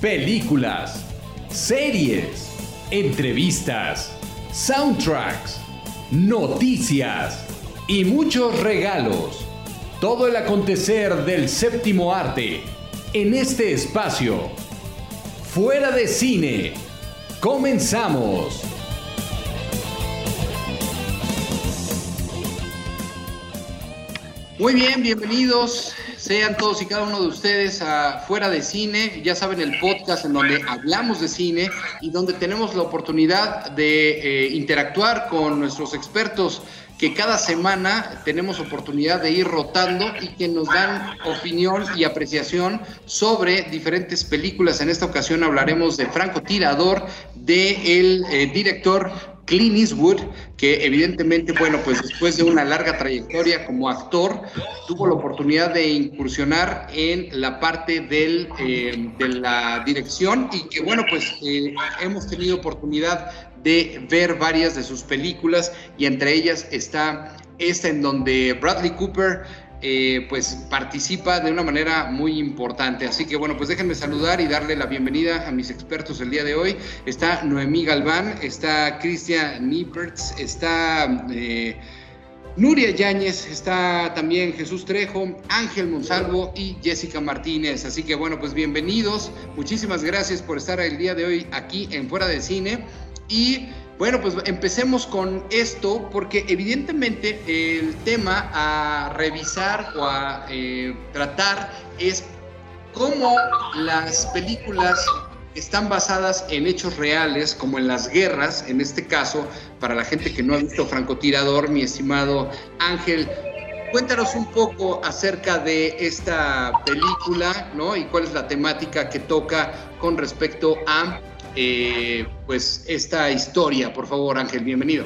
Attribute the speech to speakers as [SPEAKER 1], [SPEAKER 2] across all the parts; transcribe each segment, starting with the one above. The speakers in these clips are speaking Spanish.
[SPEAKER 1] películas, series, entrevistas, soundtracks, noticias y muchos regalos. Todo el acontecer del séptimo arte en este espacio. Fuera de cine. Comenzamos.
[SPEAKER 2] Muy bien, bienvenidos sean todos y cada uno de ustedes Fuera de Cine, ya saben el podcast en donde hablamos de cine y donde tenemos la oportunidad de eh, interactuar con nuestros expertos que cada semana tenemos oportunidad de ir rotando y que nos dan opinión y apreciación sobre diferentes películas. En esta ocasión hablaremos de Franco Tirador, de el eh, director Clint Eastwood, que evidentemente, bueno, pues después de una larga trayectoria como actor, tuvo la oportunidad de incursionar en la parte eh, de la dirección y que, bueno, pues eh, hemos tenido oportunidad de ver varias de sus películas y entre ellas está esta en donde Bradley Cooper eh, pues participa de una manera muy importante. Así que bueno, pues déjenme saludar y darle la bienvenida a mis expertos el día de hoy. Está Noemí Galván, está Cristian Niepertz, está eh, Nuria Yáñez, está también Jesús Trejo, Ángel Monsalvo y Jessica Martínez. Así que bueno, pues bienvenidos. Muchísimas gracias por estar el día de hoy aquí en Fuera de Cine. Y bueno, pues empecemos con esto porque evidentemente el tema a revisar o a eh, tratar es cómo las películas están basadas en hechos reales, como en las guerras, en este caso, para la gente que no ha visto Francotirador, mi estimado Ángel, cuéntanos un poco acerca de esta película, ¿no? Y cuál es la temática que toca con respecto a eh, pues esta historia. Por favor, Ángel, bienvenido.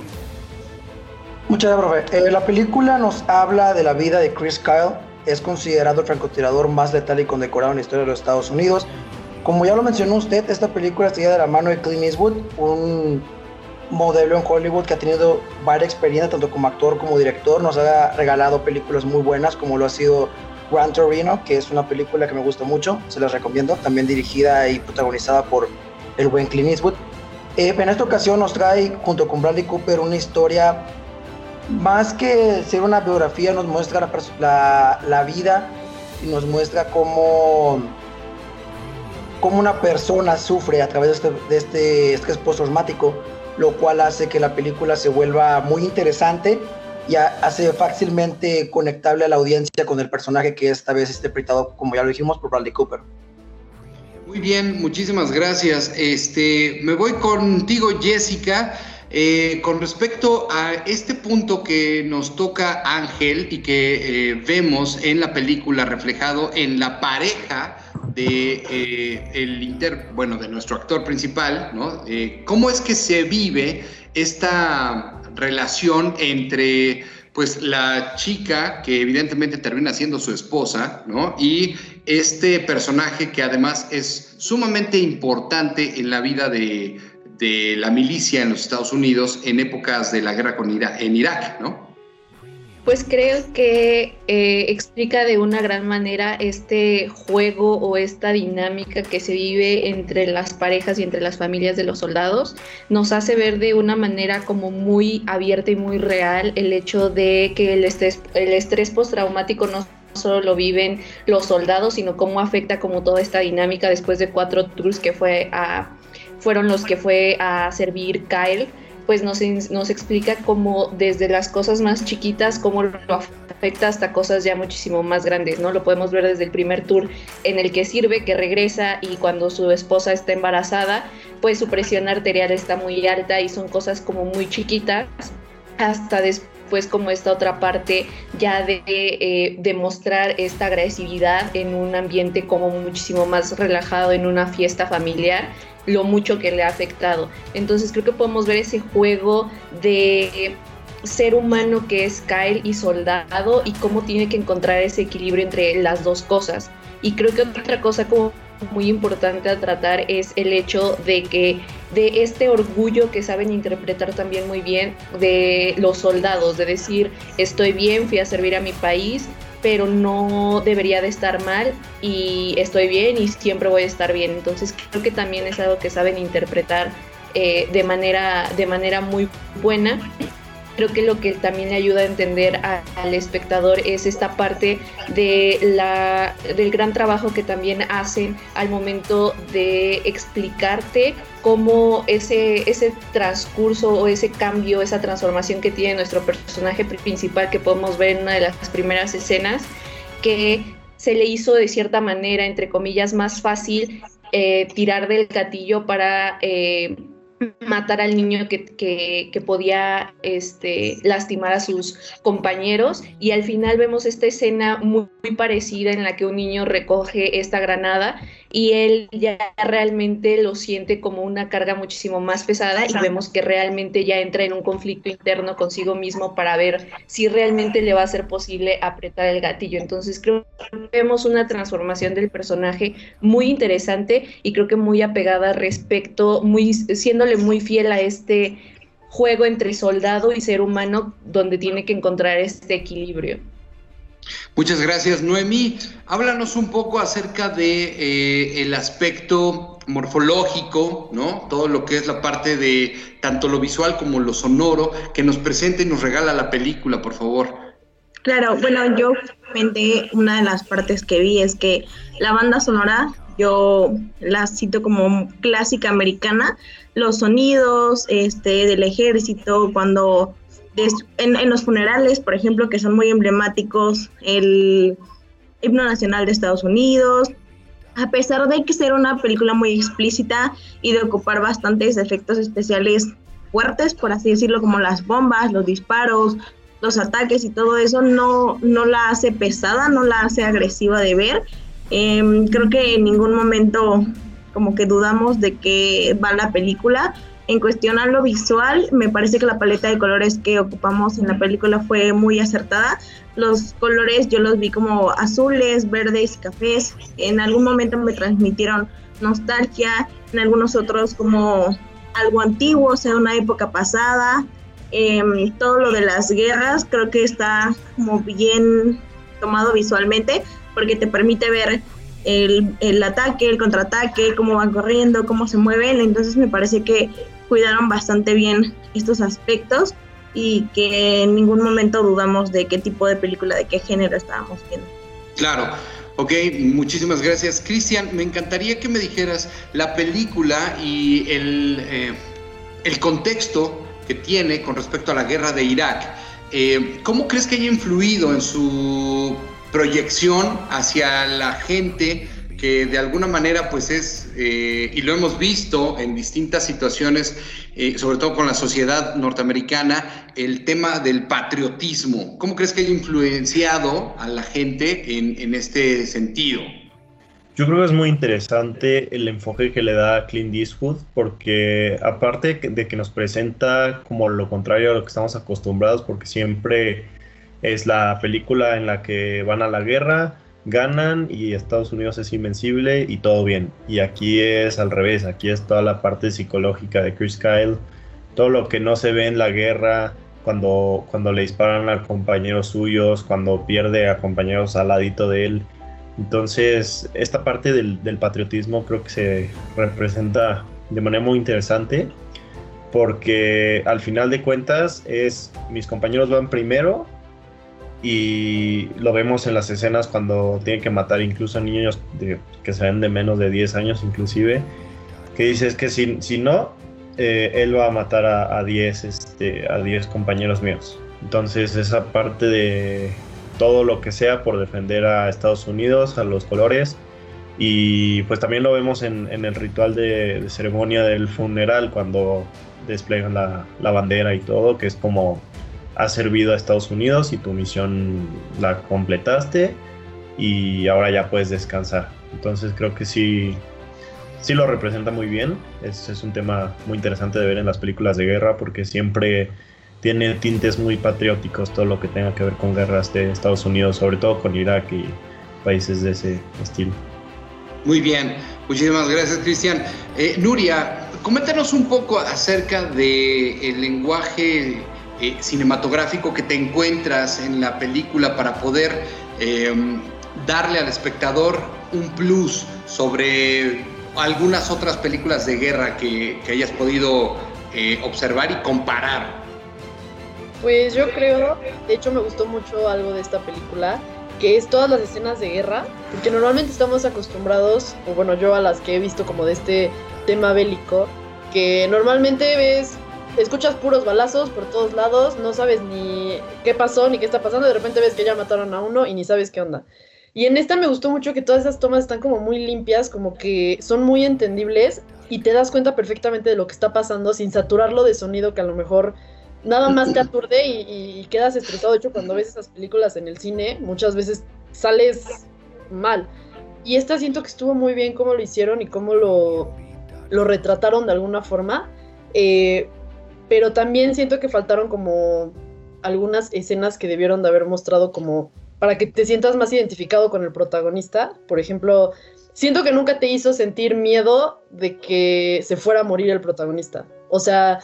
[SPEAKER 3] Muchas gracias, profe. Eh, la película nos habla de la vida de Chris Kyle. Es considerado el francotirador más letal y condecorado en la historia de los Estados Unidos. Como ya lo mencionó usted, esta película está de la mano de Clint Eastwood, un modelo en Hollywood que ha tenido varias experiencias, tanto como actor como director. Nos ha regalado películas muy buenas, como lo ha sido Gran Torino, que es una película que me gusta mucho, se las recomiendo, también dirigida y protagonizada por el buen Clint Eastwood. Eh, en esta ocasión nos trae, junto con Bradley Cooper, una historia, más que ser una biografía, nos muestra la, la, vida y nos muestra cómo, cómo, una persona sufre a través de este, de este estrés lo cual hace que la película se vuelva muy interesante y hace fácilmente conectable a la audiencia con el personaje que esta vez está interpretado, como ya lo dijimos, por Bradley Cooper.
[SPEAKER 2] Muy bien, muchísimas gracias. Este, me voy contigo, Jessica. Eh, con respecto a este punto que nos toca Ángel y que eh, vemos en la película reflejado en la pareja de eh, el inter, bueno, de nuestro actor principal, ¿no? ¿Cómo es que se vive esta relación entre pues la chica que evidentemente termina siendo su esposa, ¿no? Y este personaje que además es sumamente importante en la vida de, la milicia en los Estados Unidos en épocas de la guerra con en Irak, ¿no?
[SPEAKER 4] Pues creo que eh, explica de una gran manera este juego o esta dinámica que se vive entre las parejas y entre las familias de los soldados. Nos hace ver de una manera como muy abierta y muy real el hecho de que el estrés, el estrés postraumático no solo lo viven los soldados, sino cómo afecta como toda esta dinámica después de cuatro tours que fue a, fueron los que fue a servir Kyle pues nos, nos explica cómo desde las cosas más chiquitas, cómo lo afecta hasta cosas ya muchísimo más grandes, ¿no? Lo podemos ver desde el primer tour en el que sirve, que regresa y cuando su esposa está embarazada, pues su presión arterial está muy alta y son cosas como muy chiquitas, hasta después como esta otra parte ya de eh, demostrar esta agresividad en un ambiente como muchísimo más relajado, en una fiesta familiar lo mucho que le ha afectado. Entonces creo que podemos ver ese juego de ser humano que es Kyle y soldado y cómo tiene que encontrar ese equilibrio entre las dos cosas. Y creo que otra cosa como muy importante a tratar es el hecho de que de este orgullo que saben interpretar también muy bien de los soldados, de decir estoy bien, fui a servir a mi país pero no debería de estar mal y estoy bien y siempre voy a estar bien. Entonces creo que también es algo que saben interpretar eh, de, manera, de manera muy buena creo que lo que también le ayuda a entender al espectador es esta parte de la, del gran trabajo que también hacen al momento de explicarte cómo ese, ese transcurso o ese cambio, esa transformación que tiene nuestro personaje principal que podemos ver en una de las primeras escenas, que se le hizo de cierta manera, entre comillas, más fácil eh, tirar del gatillo para... Eh, matar al niño que, que, podía este, lastimar a sus compañeros. Y al final vemos esta escena muy, muy, parecida en la que un niño recoge esta granada y él ya realmente lo siente como una carga muchísimo más pesada y vemos que realmente ya entra en un conflicto interno consigo mismo para ver si realmente le va a ser posible apretar el gatillo. Entonces creo que vemos una transformación del personaje muy interesante y creo que muy apegada respecto, muy siéndole muy fiel a este juego entre soldado y ser humano donde tiene que encontrar este equilibrio.
[SPEAKER 2] Muchas gracias, Noemí. Háblanos un poco acerca de eh, el aspecto morfológico, ¿no? Todo lo que es la parte de tanto lo visual como lo sonoro que nos presenta y nos regala la película, por favor.
[SPEAKER 5] Claro, bueno, yo una de las partes que vi es que la banda sonora yo la cito como clásica americana, los sonidos este, del ejército, cuando en, los funerales, por ejemplo, que son muy emblemáticos, el himno nacional de Estados Unidos, a pesar de que ser una película muy explícita y de ocupar bastantes efectos especiales fuertes, por así decirlo, como las bombas, los disparos, los ataques y todo eso, no, no la hace pesada, no la hace agresiva de ver. Em, creo que en ningún momento como que dudamos de que va la película. En cuestión a lo visual, me parece que la paleta de colores que ocupamos en la película fue muy acertada. Los colores yo los vi como azules, verdes, cafés. En algún momento me transmitieron nostalgia, en algunos otros como algo antiguo, o sea, una época pasada. Em, todo lo de las guerras creo que está como bien tomado visualmente porque te permite ver el, el, ataque, el contraataque, cómo van corriendo, cómo se mueven. Entonces me parece que cuidaron bastante bien estos aspectos y que en ningún momento dudamos de qué tipo de película, de qué género estábamos viendo.
[SPEAKER 2] Claro. Ok, muchísimas gracias. Cristian, me encantaría que me dijeras la película y el, eh, el contexto que tiene con respecto a la guerra de Irak. Eh, ¿Cómo crees que haya influido en su proyección hacia la gente que de alguna manera pues es, eh, y lo hemos visto en distintas situaciones, eh, sobre todo con la sociedad norteamericana, el tema del patriotismo. ¿Cómo crees que haya influenciado a la gente en, en este sentido?
[SPEAKER 6] Yo creo que es muy interesante el enfoque que le da Clint Eastwood, porque aparte de que nos presenta como lo contrario a lo que estamos acostumbrados, porque siempre es la película en la que van a la guerra, ganan y Estados Unidos es invencible y todo bien. Y aquí es al revés, aquí es toda la parte psicológica de Chris Kyle, todo lo que no se ve en la guerra, cuando, cuando le disparan a compañeros suyos, cuando pierde a compañeros al ladito de él. Entonces, esta parte del, del patriotismo creo que se representa de manera muy interesante porque al final de cuentas es mis compañeros van primero y lo vemos en las escenas cuando tienen que matar incluso a niños que se ven de menos de 10 años inclusive, que dices que si, si no, eh, él va a matar a, 10 este, a 10 compañeros míos. Entonces esa parte de todo lo que sea por defender a Estados Unidos, a los colores, y pues también lo vemos en, el ritual de, ceremonia del funeral cuando desplegan la, la bandera y todo, que es como has servido a Estados Unidos y tu misión la completaste y ahora ya puedes descansar. Entonces creo que sí, sí lo representa muy bien. Es, es un tema muy interesante de ver en las películas de guerra porque siempre tiene tintes muy patrióticos todo lo que tenga que ver con guerras de Estados Unidos, sobre todo con Irak y países de ese estilo.
[SPEAKER 2] Muy bien, muchísimas gracias Cristian. Eh, Nuria, coméntanos un poco acerca del lenguaje eh, cinematográfico que te encuentras en la película para poder em, darle al espectador un plus sobre algunas otras películas de guerra que, hayas podido eh, observar y comparar?
[SPEAKER 7] Pues yo creo, de hecho me gustó mucho algo de esta película, que es todas las escenas de guerra, porque normalmente estamos acostumbrados, o bueno, yo a las que he visto como de este tema bélico, que normalmente ves, escuchas puros balazos por todos lados, no sabes ni qué pasó ni qué está pasando, de repente ves que ya mataron a uno y ni sabes qué onda. Y en esta me gustó mucho que todas esas tomas están como muy limpias, como que son muy entendibles y te das cuenta perfectamente de lo que está pasando sin saturarlo de sonido que a lo mejor nada más te aturde y, quedas estresado. De hecho, cuando ves esas películas en el cine, muchas veces sales mal. Y esta siento que estuvo muy bien cómo lo hicieron y cómo lo, lo retrataron de alguna forma. Eh, pero también siento que faltaron como algunas escenas que debieron de haber mostrado como para que te sientas más identificado con el protagonista. Por ejemplo, siento que nunca te hizo sentir miedo de que se fuera a morir el protagonista. O sea,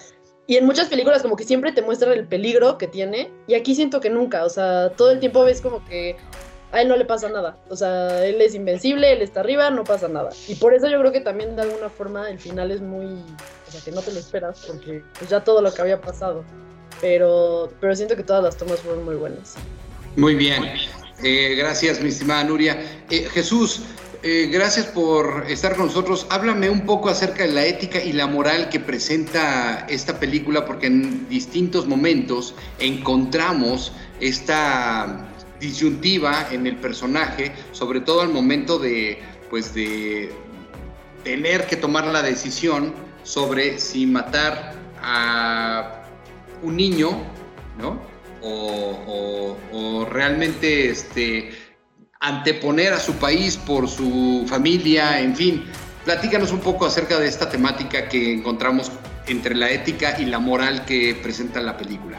[SPEAKER 7] y en muchas películas como que siempre te muestran el peligro que tiene, y aquí siento que nunca, o sea, todo el tiempo ves como que a él no le pasa nada. O sea, él es invencible, él está arriba, no pasa nada. Y por eso yo creo que también de alguna forma el final es muy, o sea, que no te lo esperas porque pues, ya todo lo que había pasado. Pero, pero siento que todas las tomas fueron muy buenas.
[SPEAKER 2] Muy bien. Eh, gracias, mi estimada Nuria. Eh, Jesús, eh, gracias por estar con nosotros. Háblame un poco acerca de la ética y la moral que presenta esta película, porque en distintos momentos encontramos esta disyuntiva en el personaje, sobre todo al momento de, pues, de tener que tomar la decisión sobre si matar a un niño, ¿no? o, realmente este, anteponer a su país por su familia, en fin. Platícanos un poco acerca de esta temática que encontramos entre la ética y la moral que presenta la película.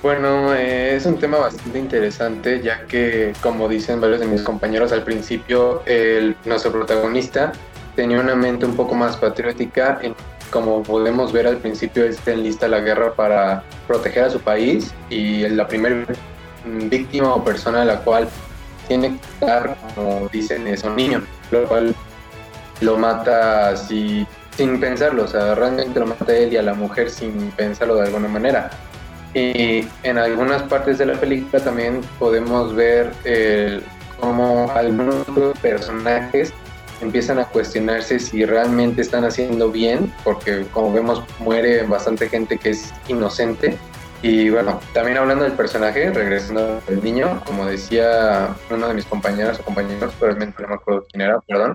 [SPEAKER 8] Bueno, eh, es un tema bastante interesante, ya que, como dicen varios de mis compañeros al principio, el, nuestro protagonista tenía una mente un poco más patriótica en como podemos ver al principio, está en lista la guerra para proteger a su país y la primera víctima o persona a la cual tiene que estar, como dicen, es un niño, lo cual lo mata así sin pensarlo, o sea, realmente lo mata a él y a la mujer sin pensarlo de alguna manera. Y en algunas partes de la película también podemos ver eh, cómo algunos personajes empiezan a cuestionarse si realmente están haciendo bien, porque como vemos muere bastante gente que es inocente. Y bueno, también hablando del personaje, regresando al niño, como decía uno de mis compañeros o compañeros, probablemente no me acuerdo quién era, perdón,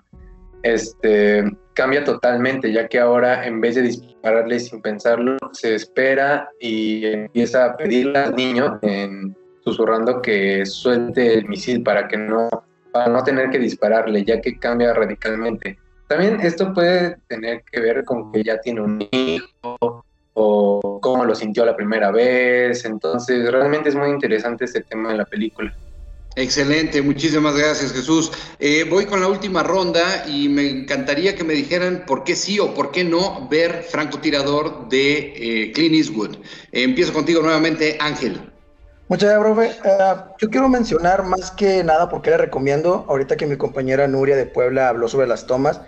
[SPEAKER 8] este, cambia totalmente, ya que ahora en vez de dispararle sin pensarlo, se espera y empieza a pedirle al niño, en, susurrando que suelte el misil para que no para no tener que dispararle, ya que cambia radicalmente. También esto puede tener que ver con que ya tiene un hijo o cómo lo sintió la primera vez. Entonces, realmente es muy interesante este tema de la película.
[SPEAKER 2] Excelente, muchísimas gracias Jesús. Eh, voy con la última ronda y me encantaría que me dijeran por qué sí o por qué no ver Francotirador de eh, Clint Eastwood. empiezo contigo nuevamente, Ángel.
[SPEAKER 3] Muchas gracias, profe. Eh, yo quiero mencionar más que nada porque le recomiendo, ahorita que mi compañera Nuria de Puebla habló sobre las tomas,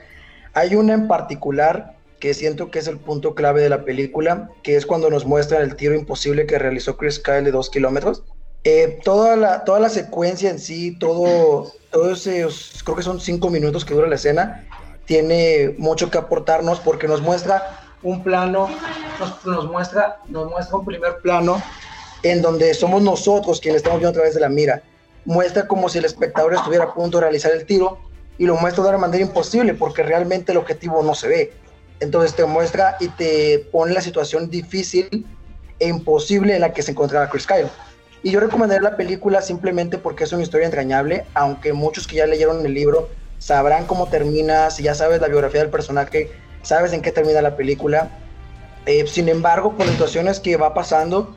[SPEAKER 3] hay una en particular que siento que es el punto clave de la película, que es cuando nos muestran el tiro imposible que realizó Chris Kyle de dos kilómetros. Eh, toda, la, toda la secuencia en sí, todo, todo ese, creo que son cinco minutos que dura la escena, tiene mucho que aportarnos porque nos muestra un plano, nos, nos muestra, nos muestra un primer plano en donde somos nosotros quienes estamos viendo a través de la mira. Muestra como si el espectador estuviera a punto de realizar el tiro y lo muestra de una manera imposible porque realmente el objetivo no se ve. Entonces te muestra y te pone la situación difícil e imposible en la que se encontraba Chris Kyle. Y yo recomendaría la película simplemente porque es una historia entrañable, aunque muchos que ya leyeron el libro sabrán cómo termina, si ya sabes la biografía del personaje, sabes en qué termina la película. Eh, sin embargo, las situaciones que va pasando,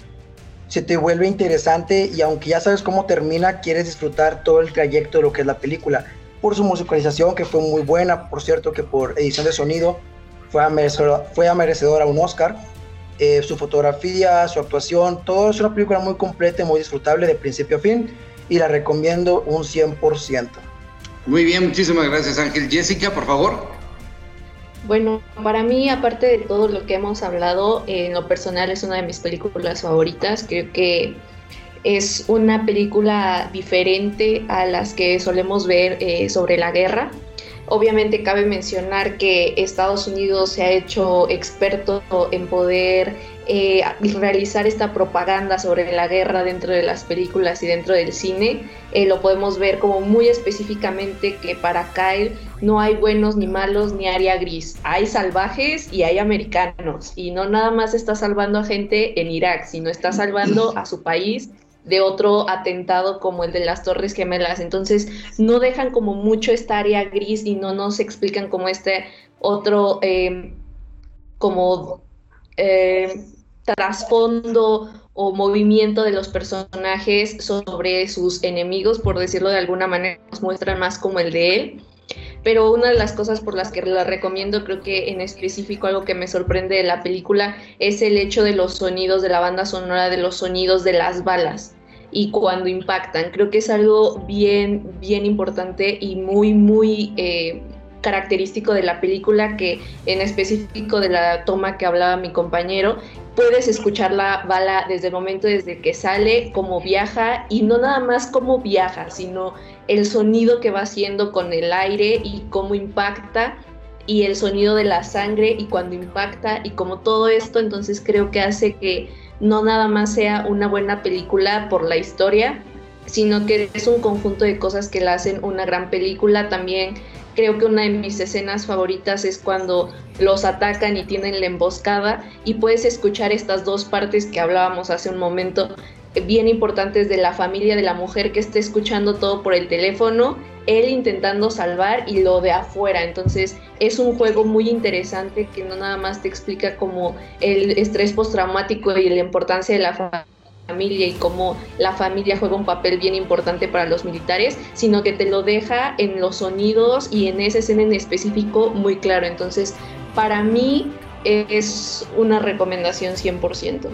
[SPEAKER 3] se te vuelve interesante y aunque ya sabes cómo termina, quieres disfrutar todo el trayecto de lo que es la película. Por su musicalización, que fue muy buena, por cierto que por edición de sonido fue merecedora, fue a merecedora un Oscar. Eh, su fotografía, su actuación, todo es una película muy completa y muy disfrutable de principio a fin. y la recomiendo un 100%.
[SPEAKER 2] Muy bien, muchísimas gracias Ángel. Jessica, por favor.
[SPEAKER 4] Bueno, para mí, aparte de todo lo que hemos hablado, en lo personal es una de mis películas favoritas. Creo que es una película diferente a las que solemos ver eh, sobre la guerra. Obviamente cabe mencionar que Estados Unidos se ha hecho experto en poder eh, realizar esta propaganda sobre la guerra dentro de las películas y dentro del cine. Eh, lo podemos ver como muy específicamente que para Kyle no hay buenos ni malos ni área gris. Hay salvajes y hay americanos. Y no nada más está salvando a gente en Irak, sino está salvando a su país de otro atentado como el de las Torres Gemelas. Entonces, no dejan como mucho esta área gris y no nos explican como este otro, eh, como eh, trasfondo o movimiento de los personajes sobre sus enemigos, por decirlo de alguna manera, nos muestran más como el de él. Pero una de las cosas por las que la recomiendo, creo que en específico algo que me sorprende de la película es el hecho de los sonidos de la banda sonora, de los sonidos de las balas y cuando impactan. Creo que es algo bien, bien importante y muy, muy eh, característico de la película que en específico de la toma que hablaba mi compañero, puedes escuchar la bala desde el momento desde que sale, cómo viaja y no nada más cómo viaja, sino el sonido que va haciendo con el aire y cómo impacta y el sonido de la sangre y cuando impacta y como todo esto, entonces creo que hace que no nada más sea una buena película por la historia, sino que es un conjunto de cosas que la hacen una gran película. También creo que una de mis escenas favoritas es cuando los atacan y tienen la emboscada y puedes escuchar estas dos partes que hablábamos hace un momento bien importantes de la familia de la mujer que está escuchando todo por el teléfono, él intentando salvar y lo de afuera. Entonces es un juego muy interesante que no nada más te explica como el estrés postraumático y la importancia de la familia y cómo la familia juega un papel bien importante para los militares, sino que te lo deja en los sonidos y en esa escena en específico muy claro. Entonces, para mí es una recomendación 100%.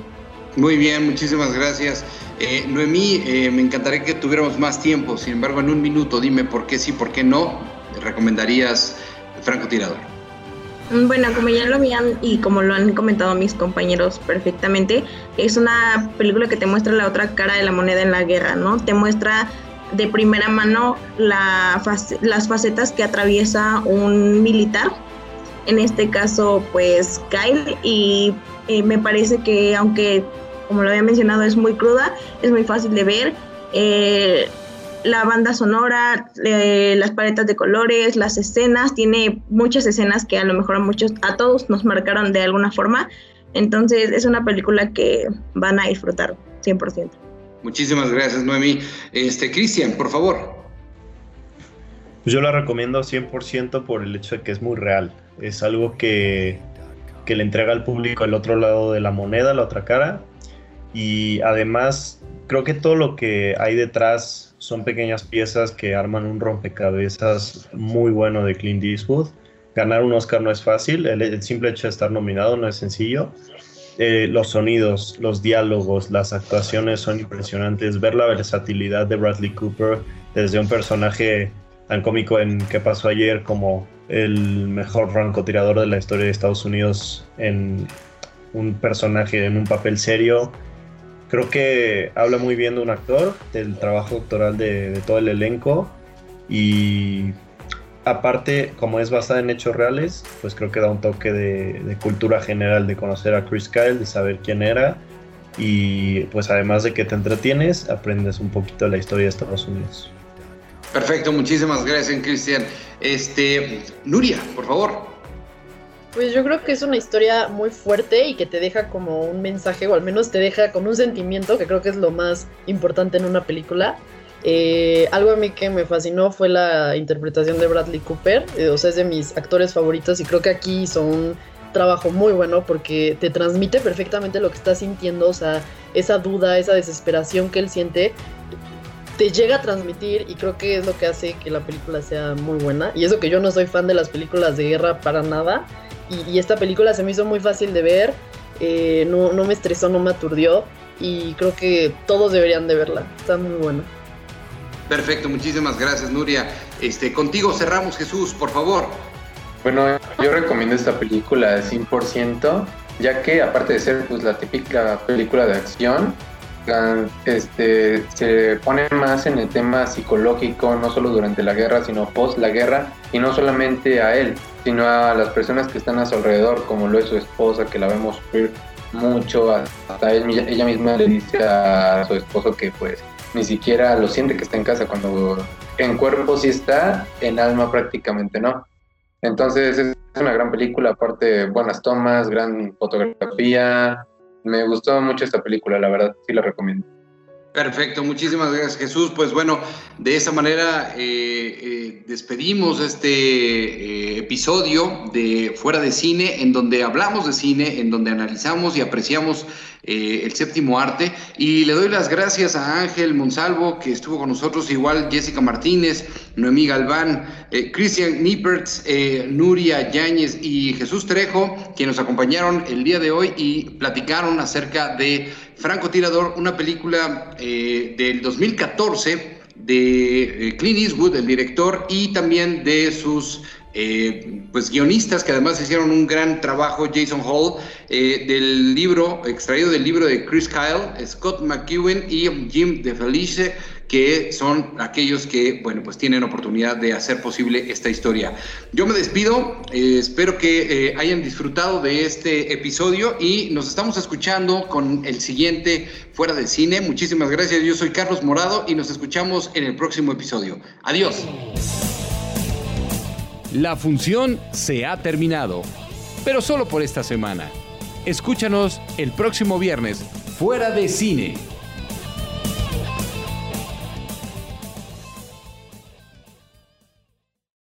[SPEAKER 2] Muy bien, muchísimas gracias. Eh, Noemí, eh, me encantaría que tuviéramos más tiempo, sin embargo, en un minuto dime por qué sí, por qué no recomendarías Francotirador.
[SPEAKER 5] Bueno, como ya lo habían y como lo han comentado mis compañeros perfectamente, es una película que te muestra la otra cara de la moneda en la guerra, ¿no? Te muestra de primera mano la las facetas que atraviesa un militar, en este caso pues Kyle, y eh, me parece que aunque como lo había mencionado, es muy cruda, es muy fácil de ver. Eh, la banda sonora, eh, las paletas de colores, las escenas, tiene muchas escenas que a lo mejor a muchos, a todos nos marcaron de alguna forma. Entonces es una película que van a disfrutar 100%.
[SPEAKER 2] Muchísimas gracias, Noemi. Este, Cristian, por favor.
[SPEAKER 6] Yo la recomiendo 100% por el hecho de que es muy real. Es algo que, que le entrega al público el otro lado de la moneda, la otra cara, y además creo que todo lo que hay detrás son pequeñas piezas que arman un rompecabezas muy bueno de Clint Eastwood. Ganar un Oscar no es fácil, el, simple hecho de estar nominado no es sencillo. Eh, los sonidos, los diálogos, las actuaciones son impresionantes. Ver la versatilidad de Bradley Cooper desde un personaje tan cómico en ¿Qué pasó ayer? como el mejor francotirador de la historia de Estados Unidos en un personaje en un papel serio creo que habla muy bien de un actor, del trabajo actoral de, todo el elenco y aparte, como es basada en hechos reales, pues creo que da un toque de, cultura general, de conocer a Chris Kyle, de saber quién era y pues además de que te entretienes, aprendes un poquito de la historia de Estados Unidos.
[SPEAKER 2] Perfecto, muchísimas gracias, Cristian. Este, Nuria, por favor.
[SPEAKER 7] Pues yo creo que es una historia muy fuerte y que te deja como un mensaje, o al menos te deja con un sentimiento, que creo que es lo más importante en una película. Eh, algo a mí que me fascinó fue la interpretación de Bradley Cooper, eh, o sea, es de mis actores favoritos y creo que aquí hizo un trabajo muy bueno porque te transmite perfectamente lo que está sintiendo, o sea, esa duda, esa desesperación que él siente, te llega a transmitir y creo que es lo que hace que la película sea muy buena. Y eso que yo no soy fan de las películas de guerra para nada, y, esta película se me hizo muy fácil de ver, eh, no, no me estresó, no me aturdió y creo que todos deberían de verla, está muy buena.
[SPEAKER 2] Perfecto, muchísimas gracias, Nuria. Este, contigo cerramos, Jesús, por favor.
[SPEAKER 8] Bueno, yo recomiendo esta película de 100%, ya que aparte de ser pues, la típica película de acción, este, se pone más en el tema psicológico, no solo durante la guerra, sino post la guerra, y no solamente a él, sino a las personas que están a su alrededor, como lo es su esposa, que la vemos sufrir mucho, hasta ella misma le dice a su esposo que pues ni siquiera lo siente que está en casa, cuando en cuerpo sí está, en alma prácticamente no. Entonces es una gran película, aparte buenas tomas, gran fotografía. Me gustó mucho esta película, la verdad, sí la recomiendo.
[SPEAKER 2] Perfecto, muchísimas gracias Jesús. Pues bueno, de esa manera eh, eh, despedimos este eh, episodio de Fuera de Cine, en donde hablamos de cine, en donde analizamos y apreciamos el séptimo arte. Y le doy las gracias a Ángel Monsalvo, que estuvo con nosotros, igual Jessica Martínez, Noemí Galván, Cristian Nippertz, Nuria Yáñez y Jesús Trejo, que nos acompañaron el día de hoy y platicaron acerca de Franco Tirador, una película eh, del 2014 de eh, Clint Eastwood, el director, y también de sus eh, pues guionistas que además hicieron un gran trabajo, Jason Hall, del libro, extraído del libro de Chris Kyle, Scott McEwen y Jim DeFelice, que son aquellos que, bueno, pues tienen oportunidad de hacer posible esta historia. Yo me despido, eh, espero que eh, hayan disfrutado de este episodio y nos estamos escuchando con el siguiente Fuera del Cine. Muchísimas gracias, yo soy Carlos Morado y nos escuchamos en el próximo episodio. Adiós.
[SPEAKER 1] La función se ha terminado, pero solo por esta semana. Escúchanos el próximo viernes, Fuera de Cine